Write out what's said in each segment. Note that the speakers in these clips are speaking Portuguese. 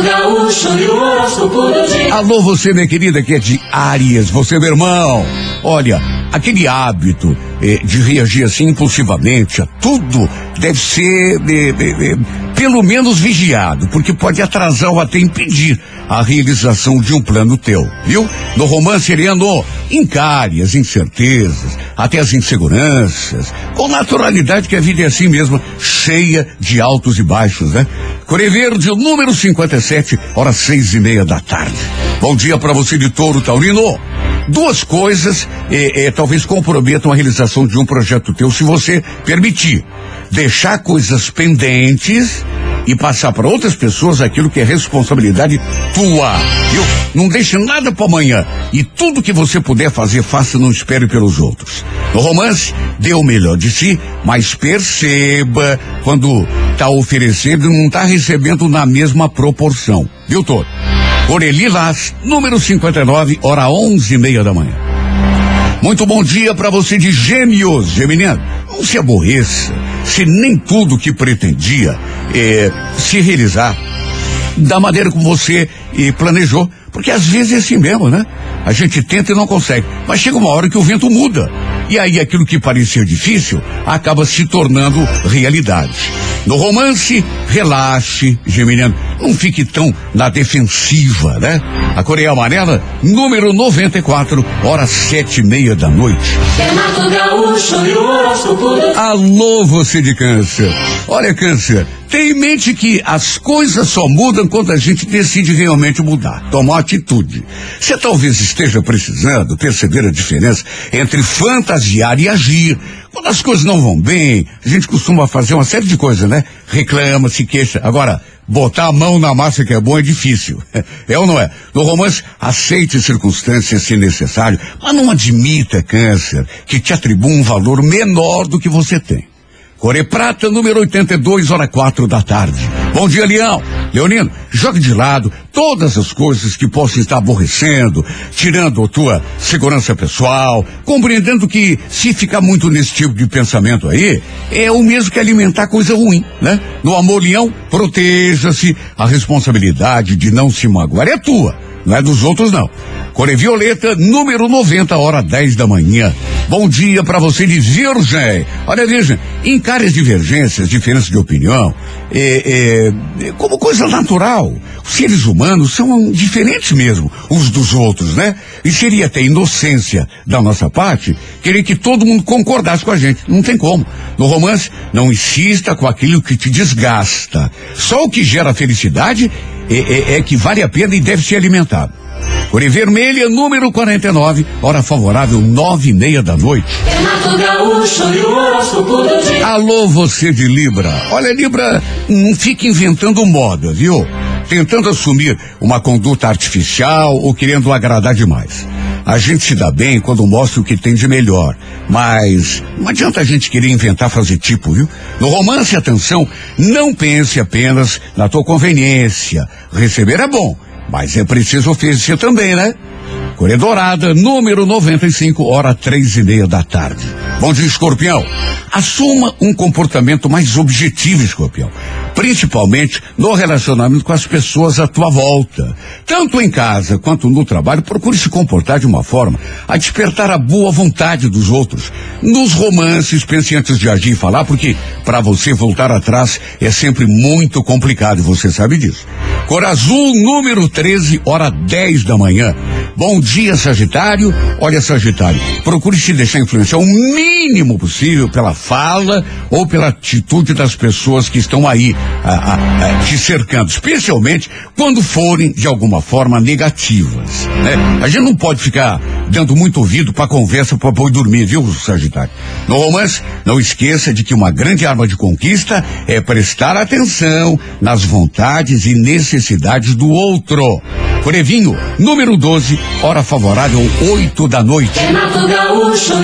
Gaúcho e o horóscopo do dia. Alô, você, minha querida, que é de Áries, você, meu irmão. Olha, aquele hábito eh, de reagir assim impulsivamente a tudo deve ser eh, eh, eh, pelo menos vigiado, porque pode atrasar ou até impedir a realização de um plano teu, viu? No romance ariano, encare as incertezas, até as inseguranças, com naturalidade que a vida é assim mesmo, cheia de altos e baixos, né? Coré Verde, número 57, horas seis e meia da tarde. Bom dia para você de Touro Taurino. Duas coisas eh, eh, talvez comprometam a realização de um projeto teu se você permitir. Deixar coisas pendentes e passar para outras pessoas aquilo que é responsabilidade tua. Não deixe nada para amanhã. E tudo que você puder fazer, faça, não espere pelos outros. No romance, dê o melhor de si, mas perceba quando tá oferecendo não tá recebendo na mesma proporção. Viu, Toro? Oreli Las, número 59, hora onze e meia da manhã. Muito bom dia para você de gêmeos, Geminiano. Não se aborreça se nem tudo que pretendia eh, se realizar da maneira como você eh, planejou. Porque às vezes é assim mesmo, né? A gente tenta e não consegue. Mas chega uma hora que o vento muda. E aí aquilo que parecia difícil acaba se tornando realidade. No romance, relaxe, Geminiano. Não fique tão na defensiva, né? A Coreia Amarela, número 94, horas sete e meia da noite. Renato Gaúcho Alô, você de câncer. Olha, câncer, tenha em mente que as coisas só mudam quando a gente decide realmente mudar, tomar atitude. Você talvez esteja precisando perceber a diferença entre fantasiar e agir. Quando as coisas não vão bem, a gente costuma fazer uma série de coisas, né? Reclama, se queixa. Agora, botar a mão na massa que é bom é difícil. É ou não é? No romance, aceite circunstâncias se necessário, mas não admita, câncer, que te atribua um valor menor do que você tem. Core Prata, número 82, hora quatro da tarde. Bom dia, Leão. Leonino, jogue de lado todas as coisas que possam estar aborrecendo, tirando a tua segurança pessoal, compreendendo que se ficar muito nesse tipo de pensamento aí, é o mesmo que alimentar coisa ruim, né? No amor, Leão, proteja-se. A responsabilidade de não se magoar é tua, não é dos outros, não. Core Violeta, número 90, hora 10 da manhã. Bom dia para você de Virgem. Olha, Virgem, encare as divergências, diferenças de opinião, é, é, como coisa natural. Os seres humanos são diferentes mesmo uns dos outros, né? E seria até inocência da nossa parte querer que todo mundo concordasse com a gente. Não tem como. No romance, não insista com aquilo que te desgasta. Só o que gera felicidade é, é- é que vale a pena e deve ser alimentado. Cor Vermelha, número 49, hora favorável, nove e meia da noite. Dia. Alô, você de Libra. Olha, Libra, não fique inventando moda, viu? Tentando assumir uma conduta artificial ou querendo agradar demais. A gente se dá bem quando mostra o que tem de melhor, mas não adianta a gente querer inventar frase tipo, viu? No romance, atenção, não pense apenas na tua conveniência. Receber é bom, mas é preciso oferecer também, né? Coré Dourada, número 95, hora três e meia da tarde. Bom dia, escorpião. Assuma um comportamento mais objetivo, escorpião. Principalmente no relacionamento com as pessoas à tua volta. Tanto em casa quanto no trabalho, procure se comportar de uma forma a despertar a boa vontade dos outros. Nos romances, pense antes de agir e falar, porque para você voltar atrás é sempre muito complicado, você sabe disso. Cor Azul, número 13, hora 10 da manhã. Bom dia, Sagitário. Olha, Sagitário, procure se deixar influenciar o mínimo possível pela fala ou pela atitude das pessoas que estão aí a, a, a, te cercando, especialmente quando forem de alguma forma negativas. Né? A gente não pode ficar dando muito ouvido para conversa para pôr dormir, viu, Sagitário? No romance, não esqueça de que uma grande arma de conquista é prestar atenção nas vontades e necessidades do outro. Corevinho, número 12, hora favorável, 8 da noite. Gaúcho.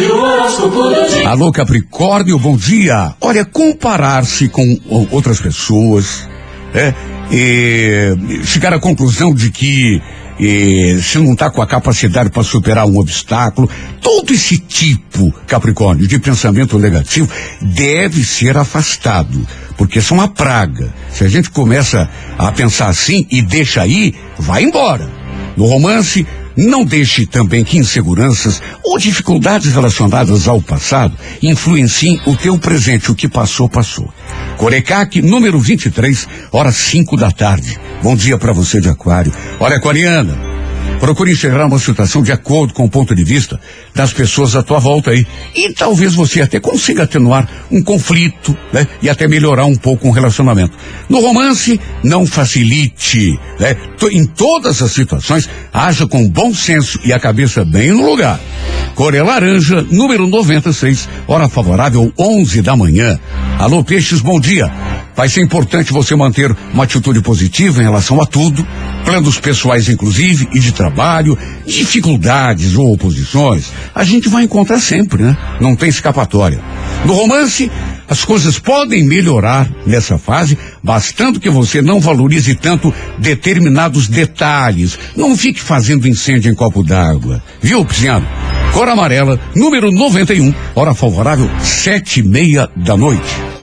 Alô, Capricórnio, bom dia. Olha, comparar-se com outras pessoas, é, e chegar à conclusão de que e se não está com a capacidade para superar um obstáculo, todo esse tipo, Capricórnio, de pensamento negativo deve ser afastado, porque são uma praga. Se a gente começa a pensar assim e deixa aí, vai embora. No romance, não deixe também que inseguranças ou dificuldades relacionadas ao passado influenciem o teu presente. O que passou, passou. Corecac, número 23, horas 5 da tarde. Bom dia para você de Aquário. Olha, Aquariana. Procure enxergar uma situação de acordo com o ponto de vista das pessoas à tua volta aí. E talvez você até consiga atenuar um conflito, né? E até melhorar um pouco um relacionamento. No romance, não facilite, né? Em todas as situações, haja com bom senso e a cabeça bem no lugar. Cor laranja, número 96, hora favorável, 11 da manhã. Alô, peixes, bom dia. Vai ser importante você manter uma atitude positiva em relação a tudo, planos pessoais inclusive e de trabalho, dificuldades ou oposições, a gente vai encontrar sempre, né? Não tem escapatória. No romance, as coisas podem melhorar nessa fase, bastando que você não valorize tanto determinados detalhes. Não fique fazendo incêndio em copo d'água. Viu, Pisciano? Cor amarela, número 91, hora favorável, sete e meia da noite.